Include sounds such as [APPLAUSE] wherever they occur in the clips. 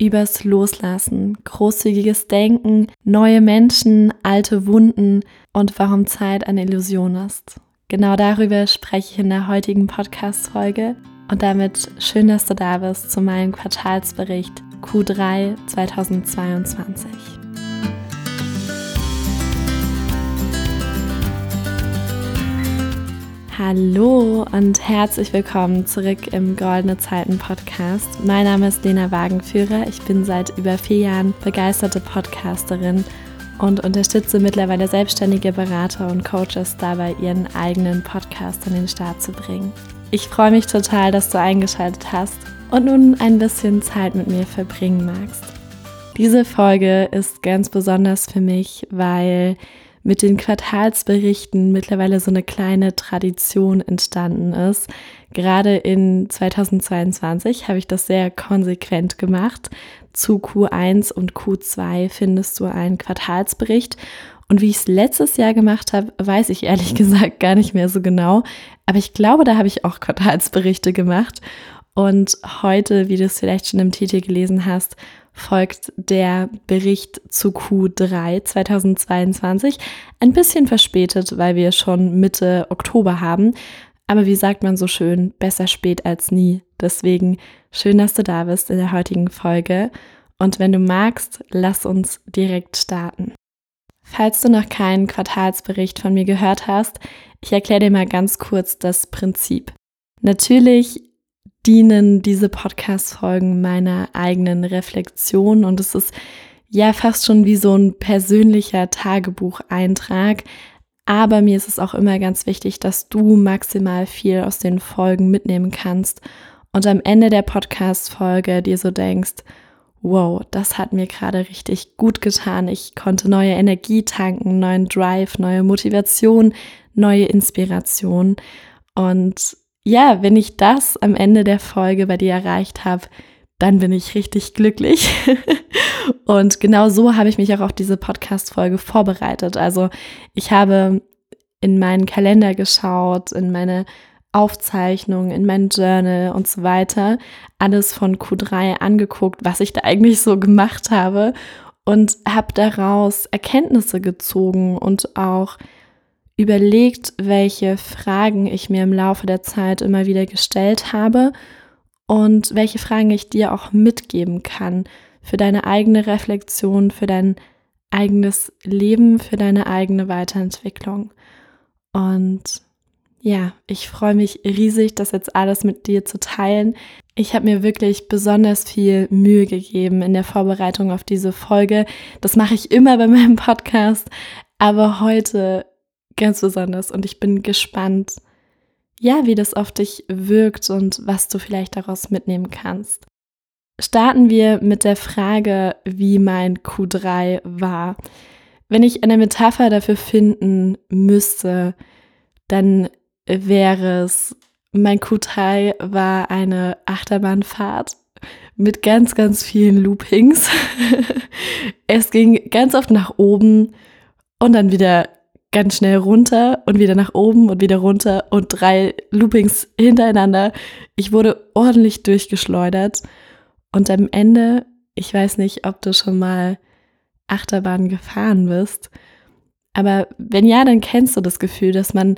übers Loslassen, großzügiges Denken, neue Menschen, alte Wunden und warum Zeit eine Illusion ist. Genau darüber spreche ich in der heutigen Podcast-Folge und damit schön, dass du da bist zu meinem Quartalsbericht Q3 2022. Hallo und herzlich willkommen zurück im Goldene Zeiten Podcast. Mein Name ist Lena Wagenführer. Ich bin seit über vier Jahren begeisterte Podcasterin und unterstütze mittlerweile selbstständige Berater und Coaches dabei, ihren eigenen Podcast an den Start zu bringen. Ich freue mich total, dass du eingeschaltet hast und nun ein bisschen Zeit mit mir verbringen magst. Diese Folge ist ganz besonders für mich, weil mit den Quartalsberichten mittlerweile so eine kleine Tradition entstanden ist. Gerade in 2022 habe ich das sehr konsequent gemacht. Zu Q1 und Q2 findest du einen Quartalsbericht. Und wie ich es letztes Jahr gemacht habe, weiß ich ehrlich [LAUGHS] gesagt gar nicht mehr so genau. Aber ich glaube, da habe ich auch Quartalsberichte gemacht. Und heute, wie du es vielleicht schon im Titel gelesen hast, folgt der Bericht zu Q3 2022. Ein bisschen verspätet, weil wir schon Mitte Oktober haben. Aber wie sagt man so schön, besser spät als nie. Deswegen schön, dass du da bist in der heutigen Folge. Und wenn du magst, lass uns direkt starten. Falls du noch keinen Quartalsbericht von mir gehört hast, ich erkläre dir mal ganz kurz das Prinzip. Natürlich dienen diese Podcast-Folgen meiner eigenen Reflexion und es ist ja fast schon wie so ein persönlicher Tagebucheintrag. Aber mir ist es auch immer ganz wichtig, dass du maximal viel aus den Folgen mitnehmen kannst und am Ende der Podcast-Folge dir so denkst, wow, das hat mir gerade richtig gut getan. Ich konnte neue Energie tanken, neuen Drive, neue Motivation, neue Inspiration. Und ja, wenn ich das am Ende der Folge bei dir erreicht habe, dann bin ich richtig glücklich. [LAUGHS] und genau so habe ich mich auch auf diese Podcast-Folge vorbereitet. Also ich habe in meinen Kalender geschaut, in meine Aufzeichnungen, in mein Journal und so weiter, alles von Q3 angeguckt, was ich da eigentlich so gemacht habe und habe daraus Erkenntnisse gezogen und auch überlegt, welche Fragen ich mir im Laufe der Zeit immer wieder gestellt habe und welche Fragen ich dir auch mitgeben kann für deine eigene Reflexion, für dein eigenes Leben, für deine eigene Weiterentwicklung. Und ja, ich freue mich riesig, das jetzt alles mit dir zu teilen. Ich habe mir wirklich besonders viel Mühe gegeben in der Vorbereitung auf diese Folge. Das mache ich immer bei meinem Podcast. Aber heute ganz besonders und ich bin gespannt, ja, wie das auf dich wirkt und was du vielleicht daraus mitnehmen kannst. Starten wir mit der Frage, wie mein Q3 war. Wenn ich eine Metapher dafür finden müsste, dann wäre es, mein Q3 war eine Achterbahnfahrt mit ganz, ganz vielen Loopings. [LAUGHS] es ging ganz oft nach oben und dann wieder ganz schnell runter und wieder nach oben und wieder runter und drei Loopings hintereinander. Ich wurde ordentlich durchgeschleudert und am Ende, ich weiß nicht, ob du schon mal Achterbahn gefahren bist, aber wenn ja, dann kennst du das Gefühl, dass man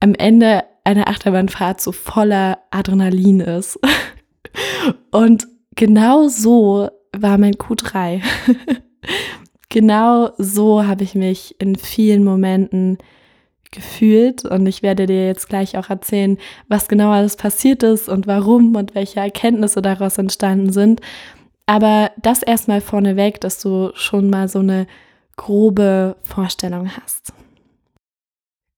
am Ende einer Achterbahnfahrt so voller Adrenalin ist. [LAUGHS] Und genau so war mein Q3. [LAUGHS] genau so habe ich mich in vielen Momenten gefühlt und ich werde dir jetzt gleich auch erzählen, was genau alles passiert ist und warum und welche Erkenntnisse daraus entstanden sind. Aber das erstmal vorneweg, dass du schon mal so eine grobe Vorstellung hast.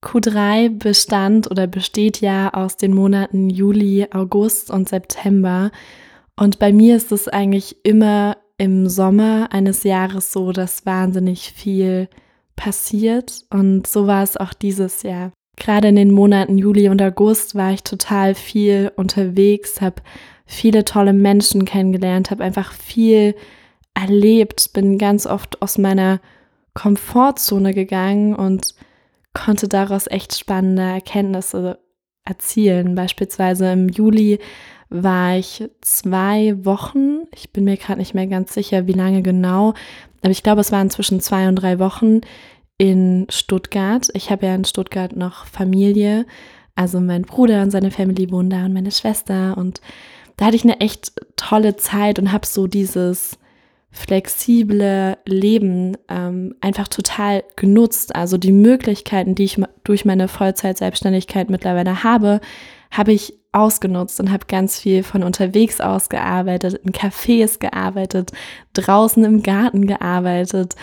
Q3 bestand oder besteht ja aus den Monaten Juli, August und September. Und bei mir ist es eigentlich immer im Sommer eines Jahres so, dass wahnsinnig viel passiert und so war es auch dieses Jahr. Gerade in den Monaten Juli und August war ich total viel unterwegs, habe viele tolle Menschen kennengelernt, habe einfach viel erlebt, bin ganz oft aus meiner Komfortzone gegangen und konnte daraus echt spannende Erkenntnisse erzielen. Beispielsweise im Juli war ich zwei Wochen, ich bin mir gerade nicht mehr ganz sicher, wie lange genau, aber ich glaube, es waren zwischen zwei und drei Wochen in Stuttgart. Ich habe ja in Stuttgart noch Familie, also mein Bruder und seine Family wohnen da und meine Schwester und da hatte ich eine echt tolle Zeit und habe so dieses flexible Leben ähm, einfach total genutzt. Also die Möglichkeiten, die ich durch meine Vollzeit-Selbstständigkeit mittlerweile habe, habe ich ausgenutzt und habe ganz viel von unterwegs aus gearbeitet, in Cafés gearbeitet, draußen im Garten gearbeitet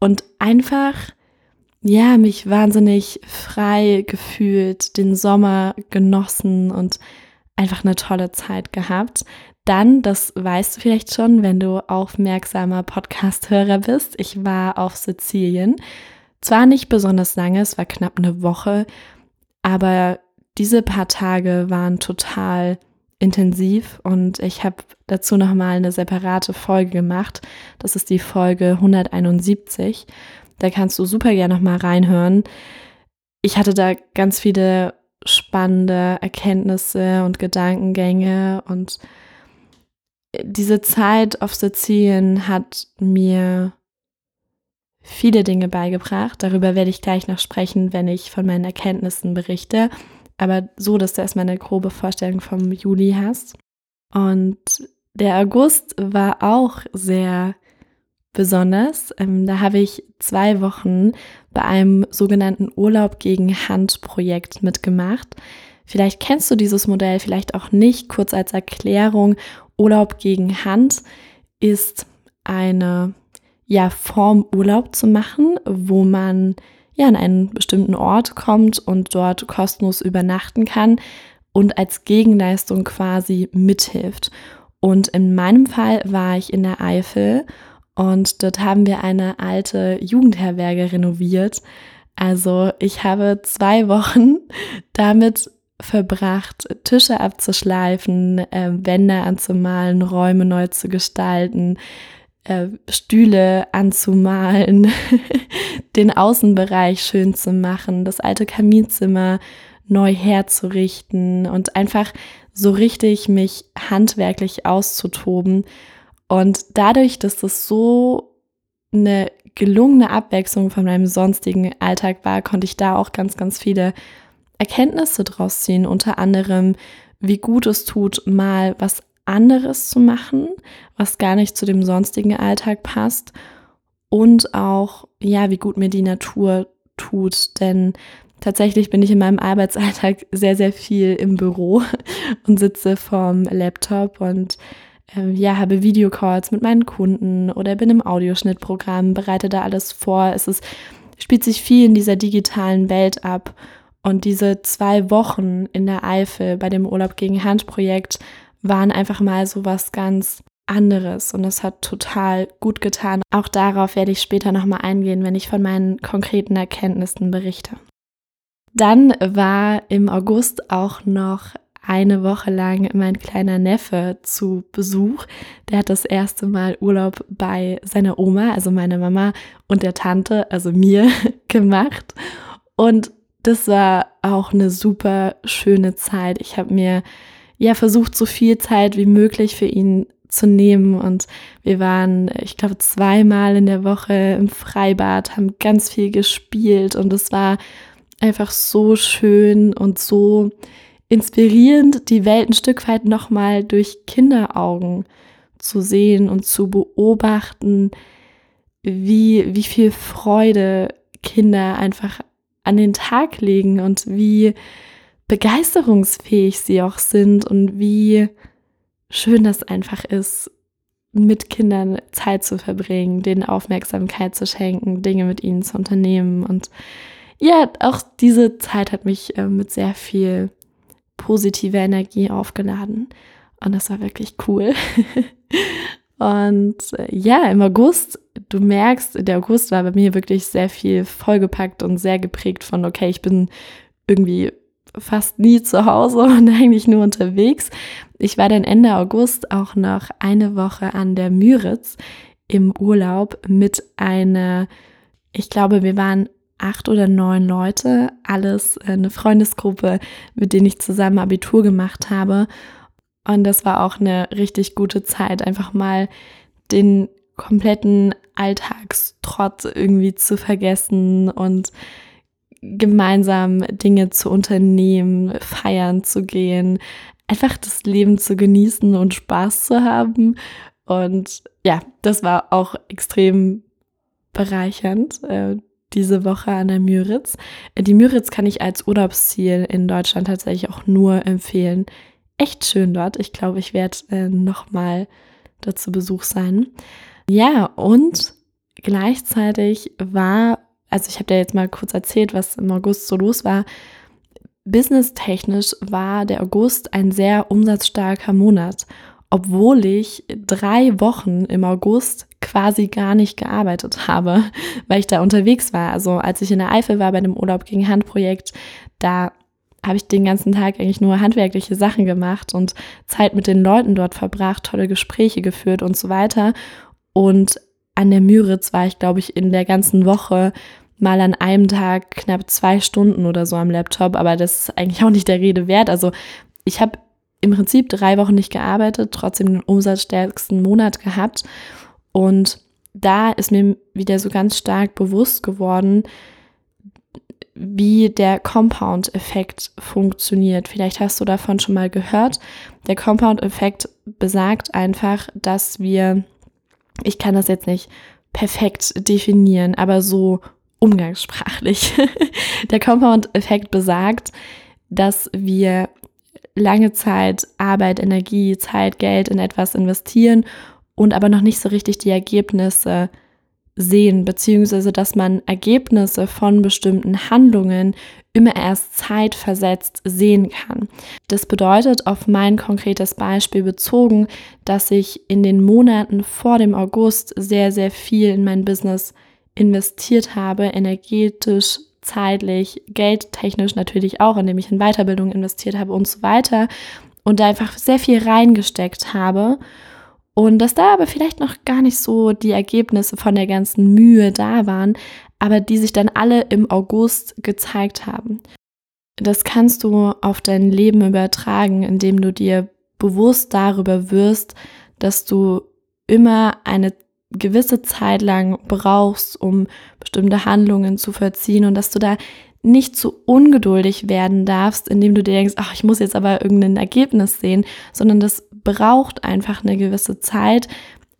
und einfach, ja, mich wahnsinnig frei gefühlt, den Sommer genossen und einfach eine tolle Zeit gehabt. Dann, das weißt du vielleicht schon, wenn du aufmerksamer Podcast-Hörer bist, ich war auf Sizilien. Zwar nicht besonders lange, es war knapp eine Woche, aber diese paar Tage waren total intensiv und ich habe dazu nochmal eine separate Folge gemacht. Das ist die Folge 171. Da kannst du super gerne nochmal reinhören. Ich hatte da ganz viele spannende Erkenntnisse und Gedankengänge und diese Zeit auf Sizilien hat mir viele Dinge beigebracht. Darüber werde ich gleich noch sprechen, wenn ich von meinen Erkenntnissen berichte. Aber so, dass du erstmal eine grobe Vorstellung vom Juli hast. Und der August war auch sehr besonders. Ähm, da habe ich zwei Wochen bei einem sogenannten Urlaub gegen Hand Projekt mitgemacht. Vielleicht kennst du dieses Modell, vielleicht auch nicht. Kurz als Erklärung, Urlaub gegen Hand ist eine ja, Form, Urlaub zu machen, wo man ja an einen bestimmten Ort kommt und dort kostenlos übernachten kann und als Gegenleistung quasi mithilft. Und in meinem Fall war ich in der Eifel und dort haben wir eine alte Jugendherberge renoviert. Also ich habe zwei Wochen [LAUGHS] damit verbracht, Tische abzuschleifen, äh, Wände anzumalen, Räume neu zu gestalten, äh, Stühle anzumalen, [LAUGHS] den Außenbereich schön zu machen, das alte Kaminzimmer neu herzurichten und einfach so richtig mich handwerklich auszutoben. Und dadurch, dass das so eine gelungene Abwechslung von meinem sonstigen Alltag war, konnte ich da auch ganz, ganz viele Erkenntnisse draus ziehen, unter anderem, wie gut es tut, mal was anderes zu machen, was gar nicht zu dem sonstigen Alltag passt. Und auch, ja, wie gut mir die Natur tut, denn tatsächlich bin ich in meinem Arbeitsalltag sehr, sehr viel im Büro [LAUGHS] und sitze vorm Laptop und äh, ja, habe Videocalls mit meinen Kunden oder bin im Audioschnittprogramm, bereite da alles vor. Es ist, spielt sich viel in dieser digitalen Welt ab. Und diese zwei Wochen in der Eifel bei dem Urlaub gegen Handprojekt waren einfach mal so was ganz anderes und das hat total gut getan. Auch darauf werde ich später nochmal eingehen, wenn ich von meinen konkreten Erkenntnissen berichte. Dann war im August auch noch eine Woche lang mein kleiner Neffe zu Besuch. Der hat das erste Mal Urlaub bei seiner Oma, also meiner Mama und der Tante, also mir, [LAUGHS] gemacht. Und das war auch eine super schöne Zeit. Ich habe mir ja versucht, so viel Zeit wie möglich für ihn zu nehmen. Und wir waren, ich glaube, zweimal in der Woche im Freibad, haben ganz viel gespielt und es war einfach so schön und so inspirierend, die Welt ein Stück weit nochmal durch Kinderaugen zu sehen und zu beobachten, wie, wie viel Freude Kinder einfach an den Tag legen und wie begeisterungsfähig sie auch sind und wie schön das einfach ist, mit Kindern Zeit zu verbringen, denen Aufmerksamkeit zu schenken, Dinge mit ihnen zu unternehmen. Und ja, auch diese Zeit hat mich äh, mit sehr viel positiver Energie aufgeladen. Und das war wirklich cool. [LAUGHS] Und äh, ja, im August, du merkst, der August war bei mir wirklich sehr viel vollgepackt und sehr geprägt von, okay, ich bin irgendwie fast nie zu Hause [LAUGHS] und eigentlich nur unterwegs. Ich war dann Ende August auch noch eine Woche an der Müritz im Urlaub mit einer, ich glaube, wir waren acht oder neun Leute, alles eine Freundesgruppe, mit denen ich zusammen Abitur gemacht habe. Und das war auch eine richtig gute Zeit, einfach mal den kompletten Alltagstrotz irgendwie zu vergessen und gemeinsam Dinge zu unternehmen, feiern zu gehen, einfach das Leben zu genießen und Spaß zu haben. Und ja, das war auch extrem bereichernd, äh, diese Woche an der Müritz. Die Müritz kann ich als Urlaubsziel in Deutschland tatsächlich auch nur empfehlen. Echt schön dort. Ich glaube, ich werde äh, nochmal dazu Besuch sein. Ja, und gleichzeitig war, also ich habe dir jetzt mal kurz erzählt, was im August so los war. Businesstechnisch war der August ein sehr umsatzstarker Monat, obwohl ich drei Wochen im August quasi gar nicht gearbeitet habe, [LAUGHS] weil ich da unterwegs war. Also als ich in der Eifel war bei dem Urlaub gegen Handprojekt, da habe ich den ganzen Tag eigentlich nur handwerkliche Sachen gemacht und Zeit mit den Leuten dort verbracht, tolle Gespräche geführt und so weiter. Und an der Müritz war ich, glaube ich, in der ganzen Woche mal an einem Tag knapp zwei Stunden oder so am Laptop, aber das ist eigentlich auch nicht der Rede wert. Also ich habe im Prinzip drei Wochen nicht gearbeitet, trotzdem den umsatzstärksten Monat gehabt. Und da ist mir wieder so ganz stark bewusst geworden, wie der Compound-Effekt funktioniert. Vielleicht hast du davon schon mal gehört. Der Compound-Effekt besagt einfach, dass wir ich kann das jetzt nicht perfekt definieren, aber so umgangssprachlich. [LAUGHS] Der Compound-Effekt besagt, dass wir lange Zeit Arbeit, Energie, Zeit, Geld in etwas investieren und aber noch nicht so richtig die Ergebnisse sehen, beziehungsweise dass man Ergebnisse von bestimmten Handlungen immer erst zeitversetzt sehen kann. Das bedeutet auf mein konkretes Beispiel bezogen, dass ich in den Monaten vor dem August sehr, sehr viel in mein Business investiert habe, energetisch, zeitlich, geldtechnisch natürlich auch, indem ich in Weiterbildung investiert habe und so weiter und da einfach sehr viel reingesteckt habe und dass da aber vielleicht noch gar nicht so die Ergebnisse von der ganzen Mühe da waren, aber die sich dann alle im August gezeigt haben. Das kannst du auf dein Leben übertragen, indem du dir bewusst darüber wirst, dass du immer eine gewisse Zeit lang brauchst, um bestimmte Handlungen zu verziehen und dass du da nicht zu ungeduldig werden darfst, indem du dir denkst, ach, ich muss jetzt aber irgendein Ergebnis sehen, sondern das braucht einfach eine gewisse Zeit.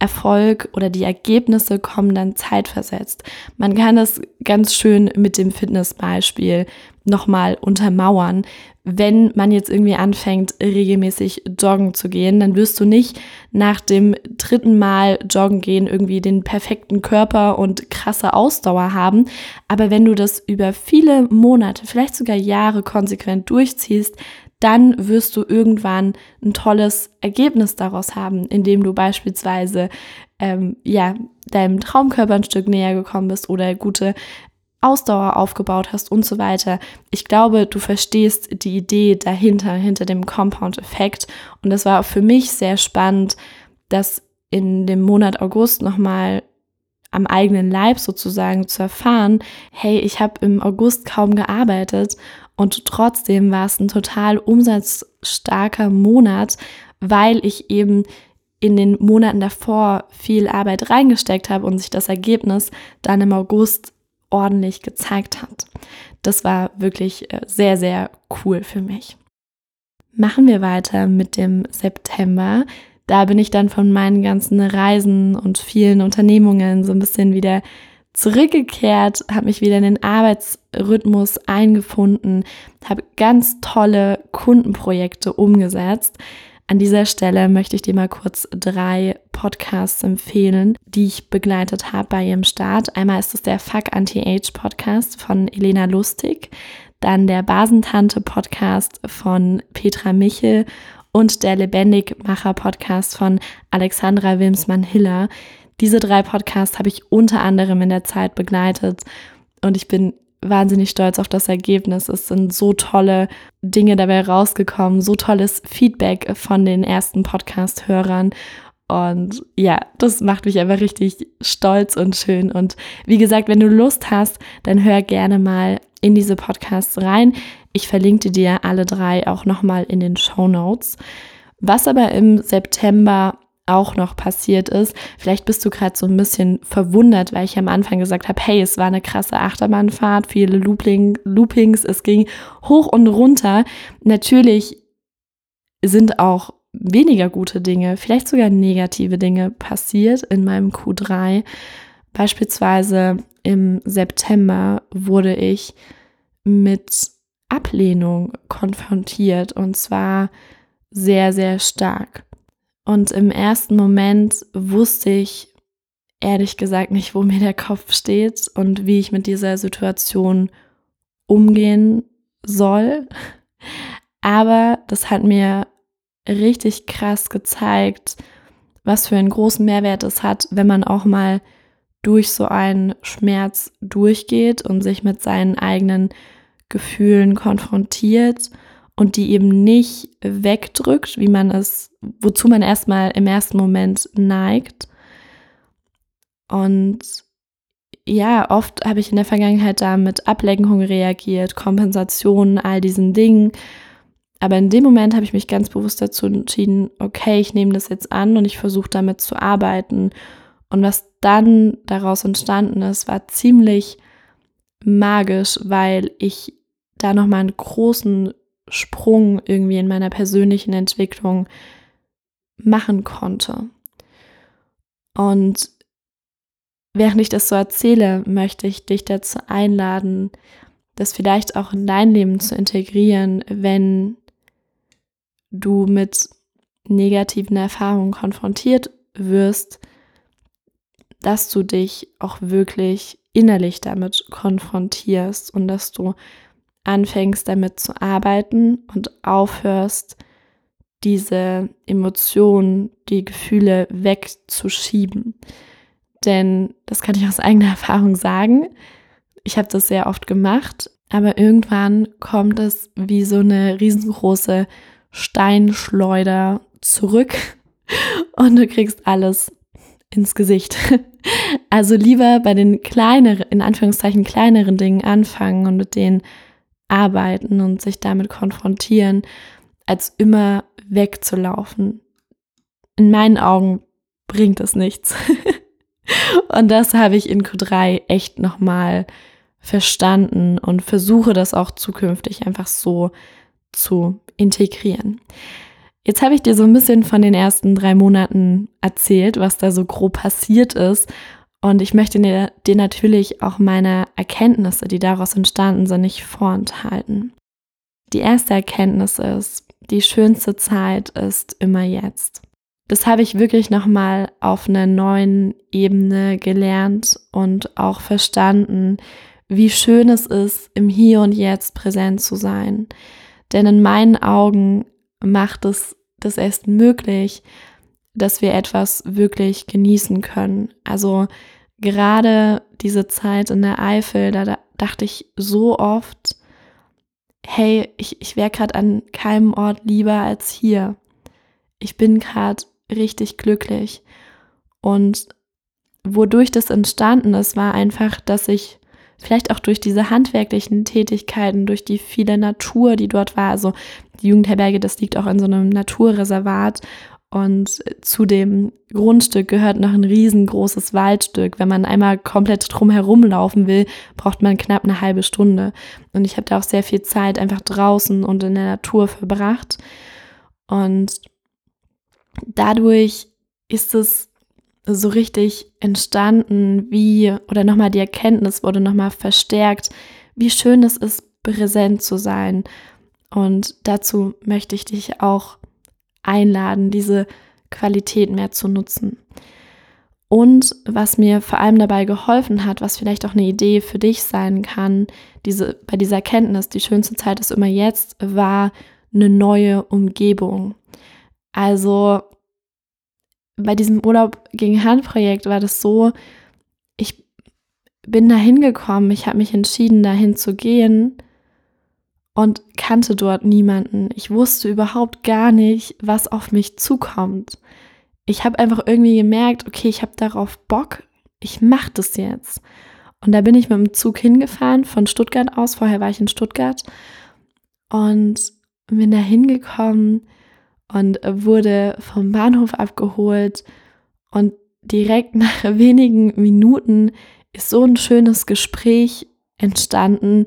Erfolg oder die Ergebnisse kommen dann zeitversetzt. Man kann das ganz schön mit dem Fitnessbeispiel nochmal untermauern. Wenn man jetzt irgendwie anfängt, regelmäßig joggen zu gehen, dann wirst du nicht nach dem dritten Mal joggen gehen irgendwie den perfekten Körper und krasse Ausdauer haben. Aber wenn du das über viele Monate, vielleicht sogar Jahre konsequent durchziehst, dann wirst du irgendwann ein tolles Ergebnis daraus haben, indem du beispielsweise ähm, ja deinem Traumkörper ein Stück näher gekommen bist oder gute Ausdauer aufgebaut hast und so weiter. Ich glaube, du verstehst die Idee dahinter, hinter dem Compound-Effekt. Und das war auch für mich sehr spannend, das in dem Monat August nochmal am eigenen Leib sozusagen zu erfahren, hey, ich habe im August kaum gearbeitet und trotzdem war es ein total umsatzstarker Monat, weil ich eben in den Monaten davor viel Arbeit reingesteckt habe und sich das Ergebnis dann im August ordentlich gezeigt hat. Das war wirklich äh, sehr, sehr cool für mich. Machen wir weiter mit dem September. Da bin ich dann von meinen ganzen Reisen und vielen Unternehmungen so ein bisschen wieder zurückgekehrt, habe mich wieder in den Arbeitsrhythmus eingefunden, habe ganz tolle Kundenprojekte umgesetzt. An dieser Stelle möchte ich dir mal kurz drei Podcasts empfehlen, die ich begleitet habe bei ihrem Start. Einmal ist es der Fuck Anti-Age Podcast von Elena Lustig, dann der Basentante Podcast von Petra Michel und der Lebendigmacher Podcast von Alexandra Wilmsmann-Hiller. Diese drei Podcasts habe ich unter anderem in der Zeit begleitet und ich bin wahnsinnig stolz auf das Ergebnis. Es sind so tolle Dinge dabei rausgekommen, so tolles Feedback von den ersten Podcast-Hörern. Und ja, das macht mich einfach richtig stolz und schön. Und wie gesagt, wenn du Lust hast, dann hör gerne mal in diese Podcasts rein. Ich verlinke dir alle drei auch nochmal in den Show Notes. Was aber im September auch noch passiert ist. Vielleicht bist du gerade so ein bisschen verwundert, weil ich am Anfang gesagt habe, hey, es war eine krasse Achterbahnfahrt, viele Looping, Loopings, es ging hoch und runter. Natürlich sind auch weniger gute Dinge, vielleicht sogar negative Dinge passiert in meinem Q3. Beispielsweise im September wurde ich mit Ablehnung konfrontiert und zwar sehr, sehr stark. Und im ersten Moment wusste ich ehrlich gesagt nicht, wo mir der Kopf steht und wie ich mit dieser Situation umgehen soll. Aber das hat mir richtig krass gezeigt, was für einen großen Mehrwert es hat, wenn man auch mal durch so einen Schmerz durchgeht und sich mit seinen eigenen Gefühlen konfrontiert und die eben nicht wegdrückt, wie man es, wozu man erstmal im ersten Moment neigt. Und ja, oft habe ich in der Vergangenheit da mit Ablenkung reagiert, Kompensation, all diesen Dingen. Aber in dem Moment habe ich mich ganz bewusst dazu entschieden, okay, ich nehme das jetzt an und ich versuche damit zu arbeiten. Und was dann daraus entstanden ist, war ziemlich magisch, weil ich da nochmal einen großen Sprung irgendwie in meiner persönlichen Entwicklung machen konnte. Und während ich das so erzähle, möchte ich dich dazu einladen, das vielleicht auch in dein Leben zu integrieren, wenn du mit negativen Erfahrungen konfrontiert wirst, dass du dich auch wirklich innerlich damit konfrontierst und dass du anfängst damit zu arbeiten und aufhörst, diese Emotionen, die Gefühle wegzuschieben. Denn das kann ich aus eigener [LAUGHS] Erfahrung sagen. Ich habe das sehr oft gemacht, aber irgendwann kommt es wie so eine riesengroße Steinschleuder zurück [LAUGHS] und du kriegst alles ins Gesicht. [LAUGHS] Also lieber bei den kleineren, in Anführungszeichen kleineren Dingen anfangen und mit denen arbeiten und sich damit konfrontieren, als immer wegzulaufen. In meinen Augen bringt es nichts. [LAUGHS] und das habe ich in Q3 echt nochmal verstanden und versuche das auch zukünftig einfach so zu integrieren. Jetzt habe ich dir so ein bisschen von den ersten drei Monaten erzählt, was da so grob passiert ist. Und ich möchte dir, natürlich auch meine Erkenntnisse, die daraus entstanden sind, nicht vorenthalten. Die erste Erkenntnis ist, die schönste Zeit ist immer jetzt. Das habe ich wirklich nochmal auf einer neuen Ebene gelernt und auch verstanden, wie schön es ist, im Hier und Jetzt präsent zu sein. Denn in meinen Augen macht es das erst möglich, dass wir etwas wirklich genießen können. Also gerade diese Zeit in der Eifel, da dachte ich so oft, hey, ich, ich wäre gerade an keinem Ort lieber als hier. Ich bin gerade richtig glücklich. Und wodurch das entstanden ist, war einfach, dass ich vielleicht auch durch diese handwerklichen Tätigkeiten, durch die viele Natur, die dort war, also die Jugendherberge, das liegt auch in so einem Naturreservat und zu dem Grundstück gehört noch ein riesengroßes Waldstück. Wenn man einmal komplett drum laufen will, braucht man knapp eine halbe Stunde. Und ich habe da auch sehr viel Zeit einfach draußen und in der Natur verbracht. Und dadurch ist es so richtig entstanden, wie, oder nochmal die Erkenntnis wurde nochmal verstärkt, wie schön es ist, präsent zu sein. Und dazu möchte ich dich auch einladen, diese Qualität mehr zu nutzen. Und was mir vor allem dabei geholfen hat, was vielleicht auch eine Idee für dich sein kann, diese, bei dieser Erkenntnis, die schönste Zeit ist immer jetzt, war eine neue Umgebung. Also bei diesem Urlaub gegen Handprojekt war das so, ich bin da hingekommen, ich habe mich entschieden, dahin zu gehen und kannte dort niemanden. Ich wusste überhaupt gar nicht, was auf mich zukommt. Ich habe einfach irgendwie gemerkt, okay, ich habe darauf Bock, ich mache das jetzt. Und da bin ich mit dem Zug hingefahren von Stuttgart aus. Vorher war ich in Stuttgart und bin da hingekommen und wurde vom Bahnhof abgeholt und direkt [LAUGHS] nach wenigen Minuten ist so ein schönes Gespräch entstanden,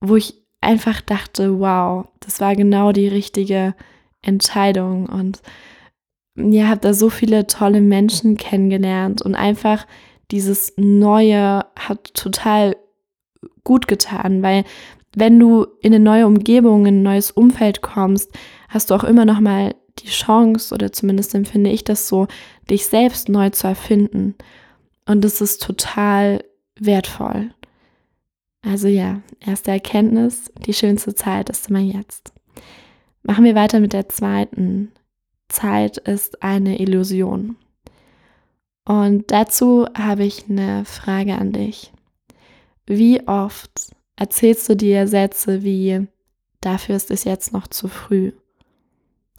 wo ich einfach dachte, wow, das war genau die richtige Entscheidung und ja, habe da so viele tolle Menschen kennengelernt und einfach dieses Neue hat total gut getan, weil wenn du in eine neue Umgebung, in ein neues Umfeld kommst, hast du auch immer noch mal die Chance oder zumindest empfinde ich das so, dich selbst neu zu erfinden. Und das ist total wertvoll. Also ja, erste Erkenntnis, die schönste Zeit ist immer jetzt. Machen wir weiter mit der zweiten. Zeit ist eine Illusion. Und dazu habe ich eine Frage an dich. Wie oft erzählst du dir Sätze wie, dafür ist es jetzt noch zu früh?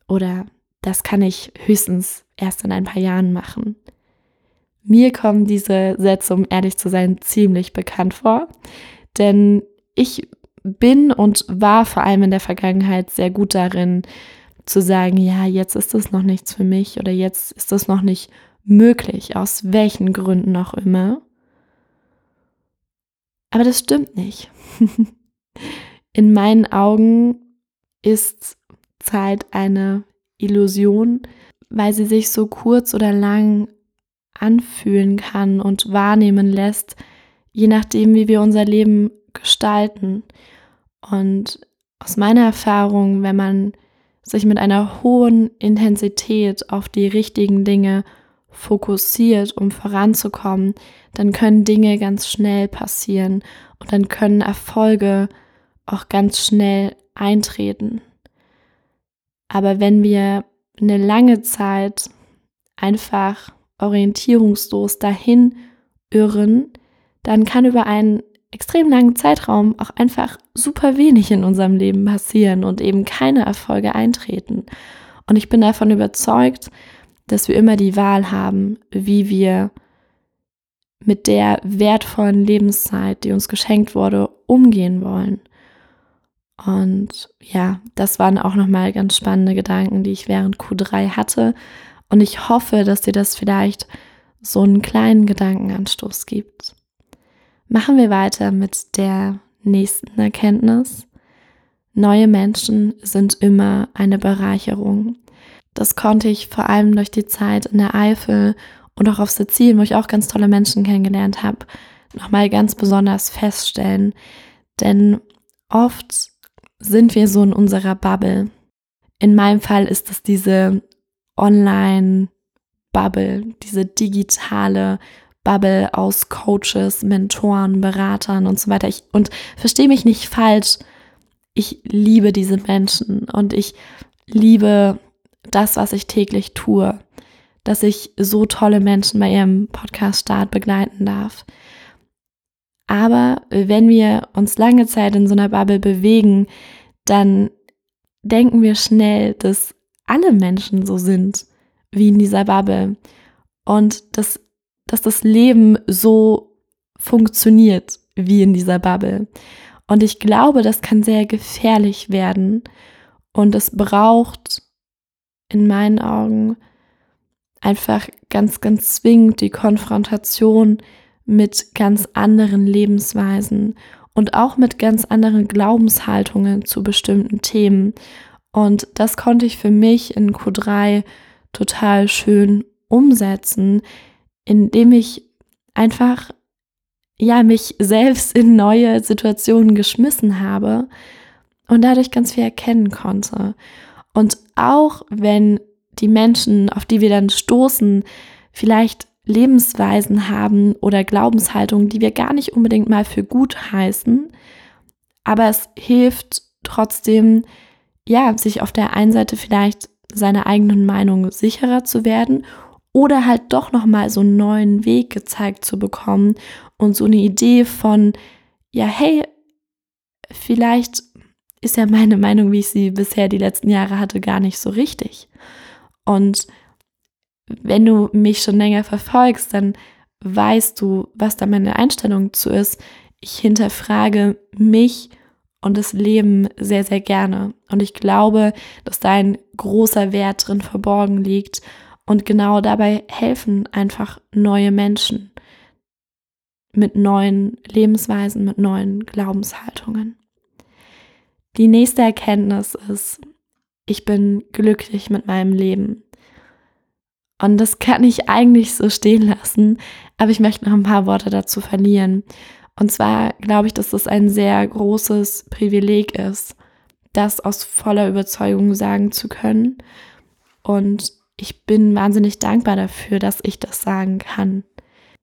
Oder das kann ich höchstens erst in ein paar Jahren machen. Mir kommen diese Sätze, um ehrlich zu sein, ziemlich bekannt vor, denn ich bin und war vor allem in der Vergangenheit sehr gut darin, zu sagen, ja, jetzt ist es noch nichts für mich oder jetzt ist es noch nicht möglich, aus welchen Gründen auch immer. Aber das stimmt nicht. [LAUGHS] In meinen Augen ist Zeit eine Illusion, weil sie sich so kurz oder lang anfühlen kann und wahrnehmen lässt, je nachdem, wie wir unser Leben gestalten. Und aus meiner Erfahrung, wenn man sich mit einer hohen Intensität auf die richtigen Dinge fokussiert, um voranzukommen, dann können Dinge ganz schnell passieren und dann können Erfolge auch ganz schnell eintreten. Aber wenn wir eine lange Zeit einfach orientierungslos dahin irren, dann kann über einen extrem langen Zeitraum auch einfach super wenig in unserem Leben passieren und eben keine Erfolge eintreten. Und ich bin davon überzeugt, dass wir immer die Wahl haben, wie wir mit der wertvollen Lebenszeit, die uns geschenkt wurde, umgehen wollen. Und ja, das waren auch nochmal ganz spannende Gedanken, die ich während Q3 hatte. Und ich hoffe, dass dir das vielleicht so einen kleinen Gedankenanstoß gibt. Machen wir weiter mit der nächsten Erkenntnis. Neue Menschen sind immer eine Bereicherung. Das konnte ich vor allem durch die Zeit in der Eifel und auch auf Sizilien, wo ich auch ganz tolle Menschen kennengelernt habe, nochmal ganz besonders feststellen. Denn oft sind wir so in unserer Bubble. In meinem Fall ist es diese Online-Bubble, diese digitale Bubble aus Coaches, Mentoren, Beratern und so weiter. Ich, und verstehe mich nicht falsch, ich liebe diese Menschen und ich liebe das, was ich täglich tue, dass ich so tolle Menschen bei ihrem Podcast-Start begleiten darf. Aber wenn wir uns lange Zeit in so einer Bubble bewegen, dann denken wir schnell, dass alle Menschen so sind wie in dieser Bubble und dass dass das Leben so funktioniert wie in dieser Bubble. Und ich glaube, das kann sehr gefährlich werden. Und es braucht in meinen Augen einfach ganz, ganz zwingend die Konfrontation mit ganz anderen Lebensweisen und auch mit ganz anderen Glaubenshaltungen zu bestimmten Themen. Und das konnte ich für mich in Q3 total schön umsetzen, indem ich einfach ja mich selbst in neue Situationen geschmissen habe und dadurch ganz viel erkennen konnte. Und auch wenn die Menschen, auf die wir dann stoßen, vielleicht Lebensweisen haben oder Glaubenshaltungen, die wir gar nicht unbedingt mal für gut heißen, aber es hilft trotzdem, ja, sich auf der einen Seite vielleicht seiner eigenen Meinung sicherer zu werden oder halt doch noch mal so einen neuen Weg gezeigt zu bekommen und so eine Idee von ja, hey, vielleicht ist ja meine Meinung, wie ich sie bisher die letzten Jahre hatte, gar nicht so richtig. Und wenn du mich schon länger verfolgst, dann weißt du, was da meine Einstellung zu ist. Ich hinterfrage mich und das Leben sehr, sehr gerne. Und ich glaube, dass da ein großer Wert drin verborgen liegt. Und genau dabei helfen einfach neue Menschen mit neuen Lebensweisen, mit neuen Glaubenshaltungen. Die nächste Erkenntnis ist, ich bin glücklich mit meinem Leben. Und das kann ich eigentlich so stehen lassen, aber ich möchte noch ein paar Worte dazu verlieren. Und zwar glaube ich, dass das ein sehr großes Privileg ist, das aus voller Überzeugung sagen zu können. Und ich bin wahnsinnig dankbar dafür, dass ich das sagen kann.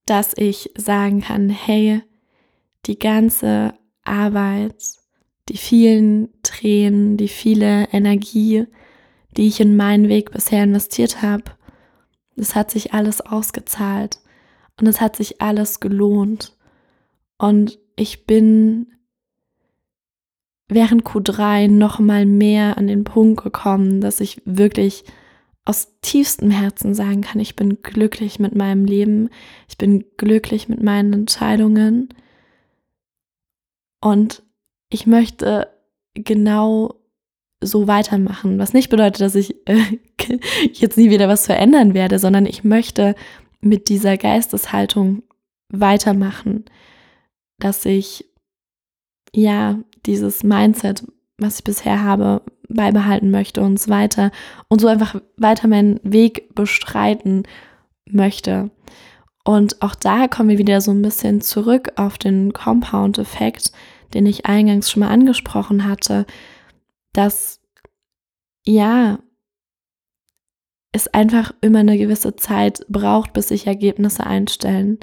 Dass ich sagen kann, hey, die ganze Arbeit, die vielen Tränen, die viele Energie, die ich in meinen Weg bisher investiert habe, das hat sich alles ausgezahlt und es hat sich alles gelohnt. Und ich bin während Q3 noch mal mehr an den Punkt gekommen, dass ich wirklich aus tiefstem Herzen sagen kann, ich bin glücklich mit meinem Leben, ich bin glücklich mit meinen Entscheidungen. Und ich möchte genau so weitermachen, was nicht bedeutet, dass ich äh, [LAUGHS] jetzt nie wieder was verändern werde, sondern ich möchte mit dieser Geisteshaltung weitermachen, dass ich ja dieses Mindset, was ich bisher habe, beibehalten möchte und so weiter und so einfach weiter meinen Weg bestreiten möchte. Und auch da kommen wir wieder so ein bisschen zurück auf den Compound-Effekt, den ich eingangs schon mal angesprochen hatte, dass ja, es einfach immer eine gewisse Zeit braucht, bis sich Ergebnisse einstellen.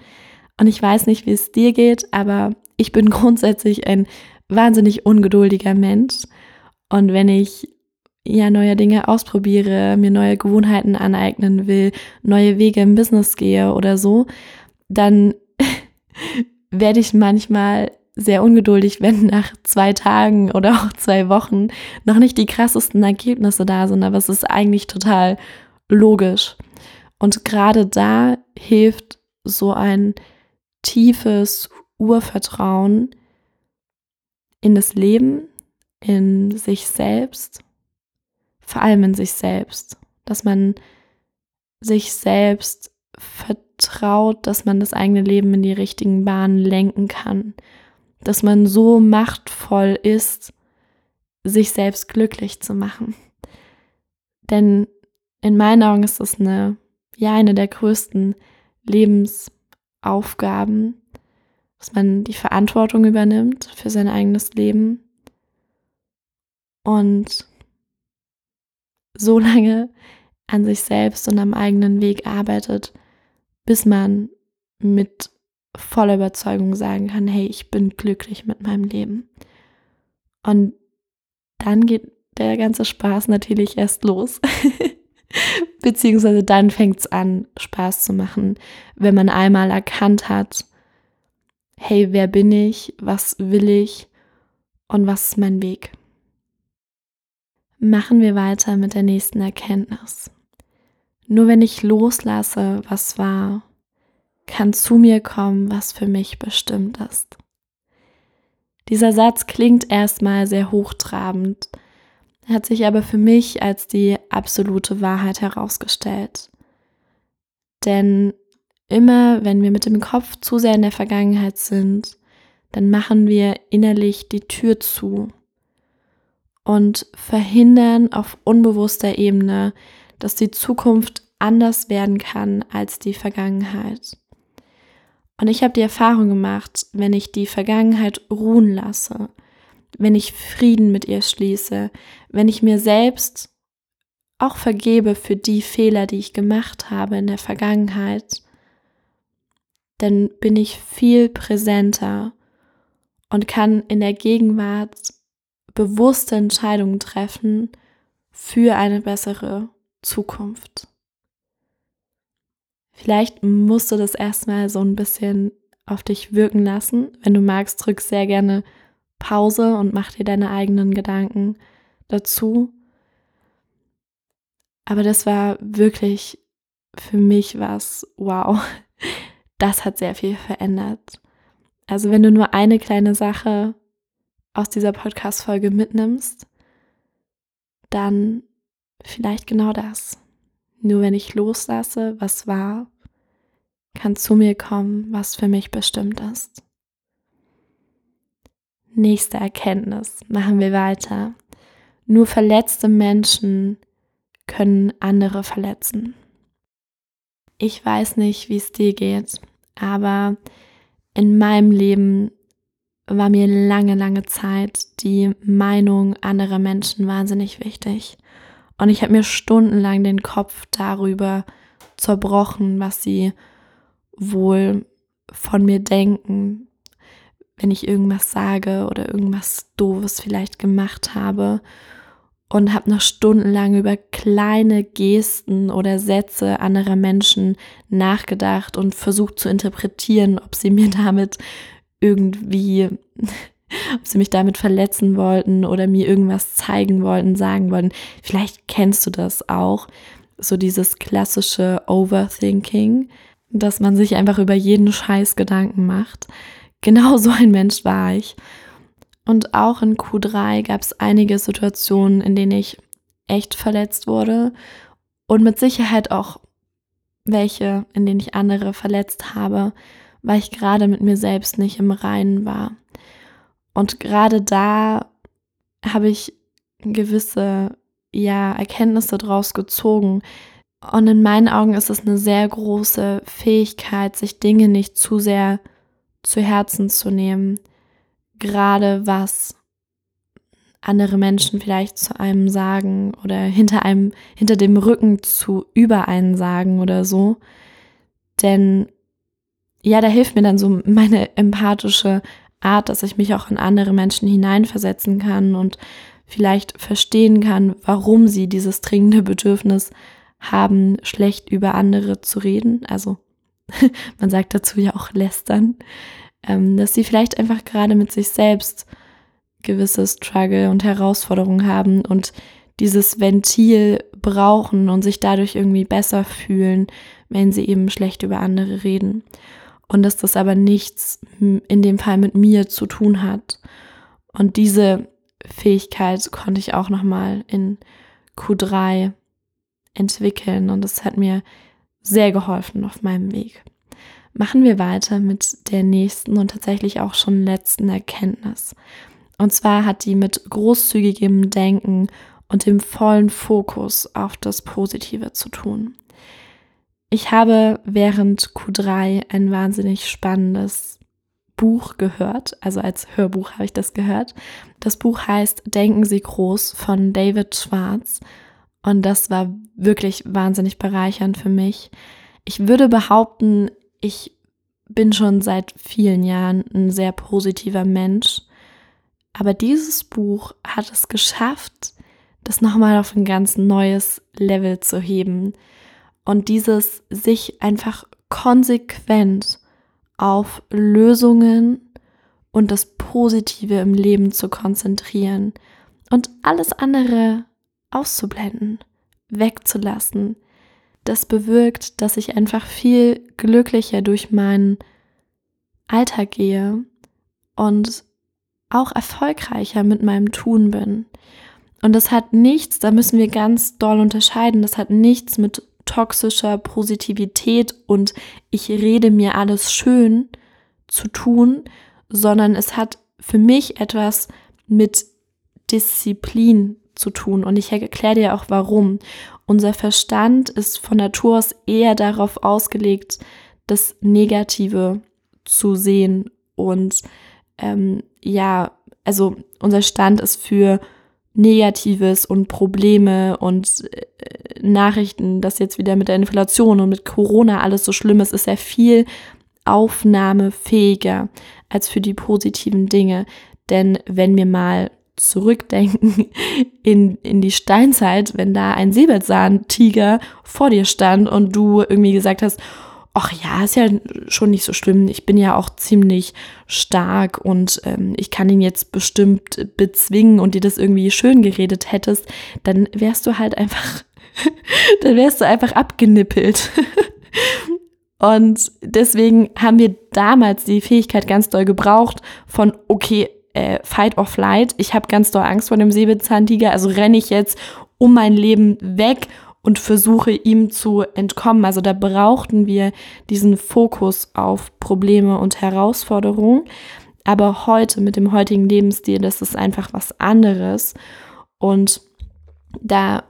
Und ich weiß nicht, wie es dir geht, aber ich bin [LAUGHS] grundsätzlich ein wahnsinnig ungeduldiger Mensch. Und wenn ich ja neue Dinge ausprobiere, mir neue Gewohnheiten aneignen will, neue Wege im Business gehe oder so, dann [LAUGHS] werde ich manchmal sehr ungeduldig, wenn nach zwei Tagen oder auch zwei Wochen noch nicht die krassesten Ergebnisse da sind, aber es ist eigentlich total logisch. Und gerade da hilft so ein tiefes Urvertrauen in das Leben, in sich selbst, vor allem in sich selbst, dass man sich selbst vertraut, dass man das eigene Leben in die richtigen Bahnen lenken kann, dass man so machtvoll ist, sich selbst glücklich zu machen. Denn in meinen Augen ist das eine, ja, eine der größten Lebensaufgaben, dass man die Verantwortung übernimmt für sein eigenes Leben und so [LAUGHS] lange an sich selbst und am eigenen Weg arbeitet, bis man mit voller Überzeugung sagen kann, hey, ich bin glücklich mit meinem Leben. Und dann geht der ganze Spaß natürlich erst los. [LAUGHS] Beziehungsweise dann fängt es an, Spaß zu machen, wenn man einmal erkannt hat, hey, wer bin ich, was will ich und was ist mein Weg. Machen wir weiter mit der nächsten Erkenntnis. Nur wenn ich loslasse, was war, kann zu mir kommen, was für mich bestimmt ist. Dieser Satz klingt erstmal sehr hochtrabend, hat sich aber für mich als die absolute Wahrheit herausgestellt. Denn immer wenn wir mit dem Kopf zu sehr in der Vergangenheit sind, dann machen wir innerlich die Tür zu und verhindern auf unbewusster Ebene, dass die Zukunft anders werden kann als die Vergangenheit. Und ich habe die Erfahrung gemacht, wenn ich die Vergangenheit ruhen lasse, wenn ich Frieden mit ihr schließe, wenn ich mir selbst auch vergebe für die Fehler, die ich gemacht habe in der Vergangenheit, dann bin ich viel präsenter und kann in der Gegenwart bewusste Entscheidungen treffen für eine bessere Zukunft. Vielleicht musst du das erstmal so ein bisschen auf dich wirken lassen. Wenn du magst, drück sehr gerne Pause und mach dir deine eigenen Gedanken dazu. Aber das war wirklich für mich was, wow, das hat sehr viel verändert. Also wenn du nur eine kleine Sache aus dieser Podcast-Folge mitnimmst, dann vielleicht genau das. Nur wenn ich loslasse, was war, kann zu mir kommen, was für mich bestimmt ist. Nächste Erkenntnis. Machen wir weiter. Nur verletzte Menschen können andere verletzen. Ich weiß nicht, wie es dir geht, aber in meinem Leben war mir lange, lange Zeit die Meinung anderer Menschen wahnsinnig wichtig. Und ich habe mir stundenlang den Kopf darüber zerbrochen, was sie wohl von mir denken, wenn ich irgendwas sage oder irgendwas Doofes vielleicht gemacht habe und habe noch stundenlang über kleine Gesten oder Sätze anderer Menschen nachgedacht und versucht zu interpretieren, ob sie mir damit irgendwie, [LAUGHS] ob sie mich damit verletzen wollten oder mir irgendwas zeigen wollten, sagen wollten. Vielleicht kennst du das auch, so dieses klassische Overthinking, dass man sich einfach über jeden Scheiß Gedanken macht. Genau [LAUGHS] so ein Mensch war ich. Und auch in Q3 gab es einige Situationen, in denen ich echt verletzt wurde und mit Sicherheit auch welche, in denen ich andere verletzt habe, weil ich gerade mit mir selbst nicht im Reinen war. Und gerade da habe ich gewisse ja, Erkenntnisse draus gezogen. Und in meinen Augen ist es eine sehr große Fähigkeit, sich Dinge nicht zu sehr zu Herzen zu nehmen, gerade was andere Menschen vielleicht zu einem sagen oder hinter einem, hinter dem Rücken zu über einen sagen oder so. Denn ja, da hilft mir dann so meine empathische Art, dass ich mich auch in andere Menschen hineinversetzen kann und vielleicht verstehen kann, warum sie dieses dringende Bedürfnis haben, schlecht über andere zu reden. Also [LAUGHS] man sagt dazu ja auch lästern, ähm, dass sie vielleicht einfach gerade mit sich selbst gewisse Struggle und Herausforderungen haben und dieses Ventil brauchen und sich dadurch irgendwie besser fühlen, wenn sie eben schlecht über andere reden. Und dass das aber nichts in dem Fall mit mir zu tun hat. Und diese Fähigkeit konnte ich auch nochmal in Q3 entwickeln und das hat mir sehr geholfen auf meinem Weg. Machen wir weiter mit der nächsten und tatsächlich auch schon letzten Erkenntnis. Und zwar hat die mit großzügigem Denken und dem vollen Fokus auf das Positive zu tun. Ich habe während Q3 ein wahnsinnig spannendes Buch gehört, also als Hörbuch habe ich das gehört. Das Buch heißt Denken Sie groß von David Schwarz und das war wirklich wahnsinnig bereichernd für mich. Ich würde behaupten, ich bin schon seit vielen Jahren ein sehr positiver Mensch, aber dieses Buch hat es geschafft, das nochmal auf ein ganz neues Level zu heben. Und dieses sich einfach konsequent auf Lösungen und das Positive im Leben zu konzentrieren und alles andere auszublenden, wegzulassen, das bewirkt, dass ich einfach viel glücklicher durch meinen Alltag gehe und auch erfolgreicher mit meinem Tun bin. Und das hat nichts, da müssen wir ganz doll unterscheiden, das hat nichts mit toxischer Positivität und ich rede mir alles schön zu tun, sondern es hat für mich etwas mit Disziplin zu tun. Und ich erkläre dir auch warum. Unser Verstand ist von Natur aus eher darauf ausgelegt, das Negative zu sehen. Und ähm, ja, also unser Stand ist für Negatives und Probleme und äh, Nachrichten, dass jetzt wieder mit der Inflation und mit Corona alles so schlimm ist, ist er viel aufnahmefähiger als für die positiven Dinge. Denn wenn wir mal zurückdenken in, in die Steinzeit, wenn da ein Säbelzahntiger vor dir stand und du irgendwie gesagt hast, ach ja, ist ja schon nicht so schlimm. Ich bin ja auch ziemlich stark und ähm, ich kann ihn jetzt bestimmt bezwingen und dir das irgendwie schön geredet hättest, dann wärst du halt einfach, [LAUGHS] dann wärst du einfach abgenippelt. [LAUGHS] und deswegen haben wir damals die Fähigkeit ganz doll gebraucht von, okay, äh, Fight or Flight. Ich habe ganz doll Angst vor dem Säbelzahntiger, also renne ich jetzt um mein Leben weg und versuche ihm zu entkommen. Also da brauchten wir diesen Fokus auf Probleme und Herausforderungen. Aber heute mit dem heutigen Lebensstil, das ist einfach was anderes. Und da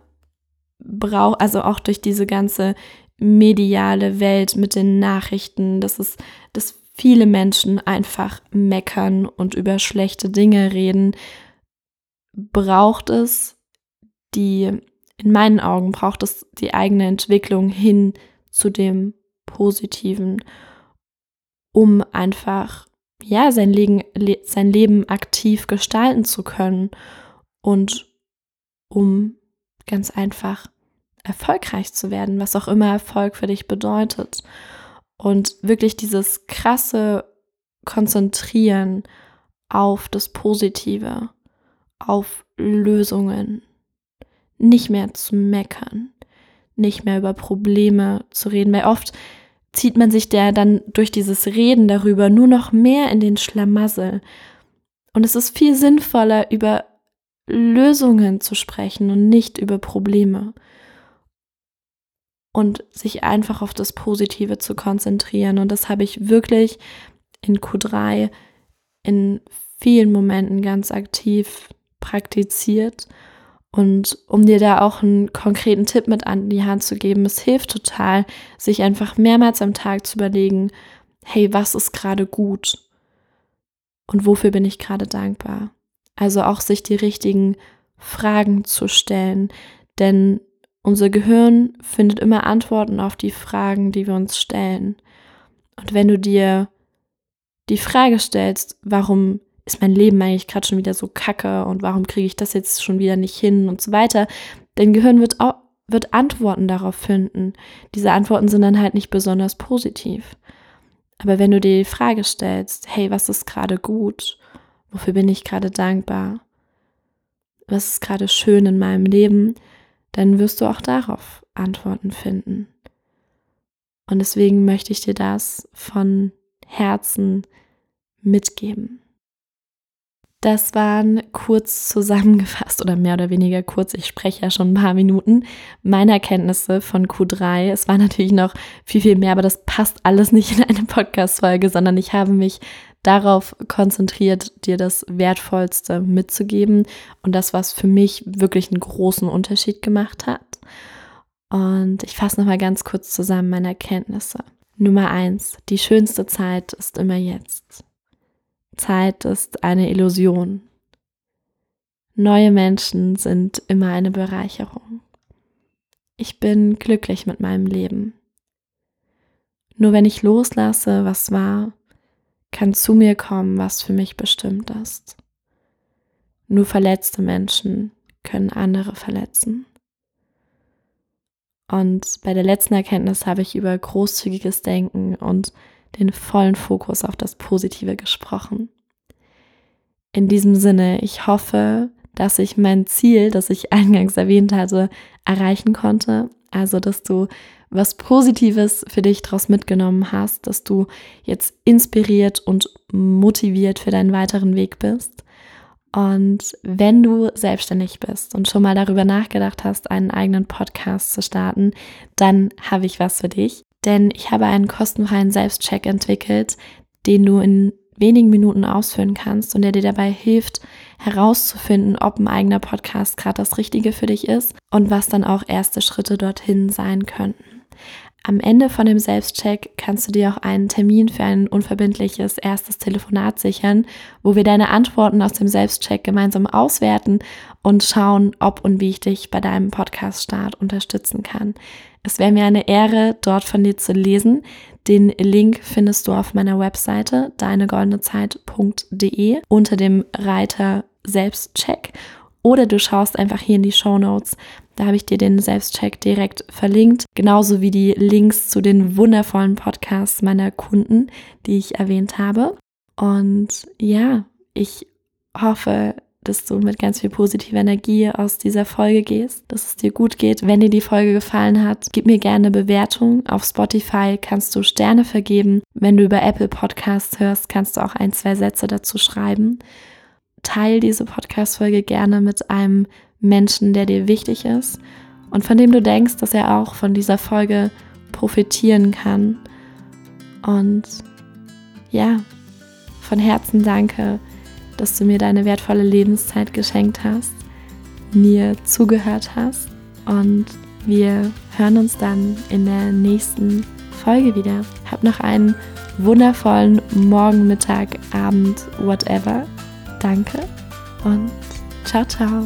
braucht, also auch durch diese ganze mediale Welt mit den Nachrichten, das ist, dass viele Menschen einfach meckern und über schlechte Dinge reden, braucht es die in meinen Augen braucht es die eigene Entwicklung hin zu dem Positiven, um einfach ja sein Leben, sein Leben aktiv gestalten zu können und um ganz einfach erfolgreich zu werden, was auch immer Erfolg für dich bedeutet. Und wirklich dieses krasse Konzentrieren auf das Positive, auf Lösungen, nicht mehr zu meckern, nicht mehr über Probleme zu reden, weil oft zieht man sich der dann durch dieses Reden darüber nur noch mehr in den Schlamassel. Und es ist viel sinnvoller, über Lösungen zu sprechen und nicht über Probleme. Und sich einfach auf das Positive zu konzentrieren. Und das habe ich wirklich in Q3 in vielen Momenten ganz aktiv praktiziert und um dir da auch einen konkreten Tipp mit an die Hand zu geben, es hilft total, sich einfach mehrmals am Tag zu überlegen, hey, was ist gerade gut? Und wofür bin ich gerade dankbar? Also auch sich die richtigen Fragen zu stellen, denn unser Gehirn findet immer Antworten auf die Fragen, die wir uns stellen. Und wenn du dir die Frage stellst, warum ist mein Leben eigentlich gerade schon wieder so kacke und warum kriege ich das jetzt schon wieder nicht hin und so weiter. Dein Gehirn wird, auch, wird Antworten darauf finden. Diese Antworten sind dann halt nicht besonders positiv. Aber wenn du dir die Frage stellst, hey, was ist gerade gut? Wofür bin ich gerade dankbar? Was ist gerade schön in meinem Leben? Dann wirst du auch darauf Antworten finden. Und deswegen möchte ich dir das von Herzen mitgeben. Das waren kurz zusammengefasst oder mehr oder weniger kurz, ich spreche ja schon ein paar Minuten, meine Erkenntnisse von Q3. Es war natürlich noch viel, viel mehr, aber das passt alles nicht in eine Podcast-Folge, sondern ich habe mich darauf konzentriert, dir das Wertvollste mitzugeben und das, was für mich wirklich einen großen Unterschied gemacht hat. Und ich fasse nochmal ganz kurz zusammen meine Erkenntnisse. Nummer eins, die schönste Zeit ist immer jetzt. Zeit ist eine Illusion. Neue Menschen sind immer eine Bereicherung. Ich bin glücklich mit meinem Leben. Nur wenn ich loslasse, was war, kann zu mir kommen, was für mich bestimmt ist. Nur verletzte Menschen können andere verletzen. Und bei der letzten Erkenntnis habe ich über großzügiges Denken und den vollen Fokus auf das Positive gesprochen. In diesem Sinne, ich hoffe, dass ich mein Ziel, das ich eingangs erwähnt hatte, erreichen konnte. Also, dass du was Positives für dich daraus mitgenommen hast, dass du jetzt inspiriert und motiviert für deinen weiteren Weg bist. Und wenn du selbstständig bist und schon mal darüber nachgedacht hast, einen eigenen Podcast zu starten, dann habe ich was für dich denn ich habe einen kostenfreien Selbstcheck entwickelt, den du in wenigen Minuten ausführen kannst und der dir dabei hilft, herauszufinden, ob ein eigener Podcast gerade das Richtige für dich ist und was dann auch erste Schritte dorthin sein könnten. Am Ende von dem Selbstcheck kannst du dir auch einen Termin für ein unverbindliches erstes Telefonat sichern, wo wir deine Antworten aus dem Selbstcheck gemeinsam auswerten und schauen, ob und wie ich dich bei deinem Podcast-Start unterstützen kann. Es wäre mir eine Ehre, dort von dir zu lesen. Den Link findest du auf meiner Webseite deinegoldenezeit.de unter dem Reiter Selbstcheck oder du schaust einfach hier in die Show Notes. Da habe ich dir den Selbstcheck direkt verlinkt, genauso wie die Links zu den wundervollen Podcasts meiner Kunden, die ich erwähnt habe. Und ja, ich hoffe, dass du mit ganz viel positiver Energie aus dieser Folge gehst, dass es dir gut geht. Wenn dir die Folge gefallen hat, gib mir gerne eine Bewertung. Auf Spotify kannst du Sterne vergeben. Wenn du über Apple Podcasts hörst, kannst du auch ein, zwei Sätze dazu schreiben. Teil diese Podcast-Folge gerne mit einem Menschen, der dir wichtig ist und von dem du denkst, dass er auch von dieser Folge profitieren kann. Und ja, von Herzen danke, dass du mir deine wertvolle Lebenszeit geschenkt hast, mir zugehört hast und wir hören uns dann in der nächsten Folge wieder. Hab noch einen wundervollen Morgen, Mittag, Abend, whatever. Danke und ciao, ciao.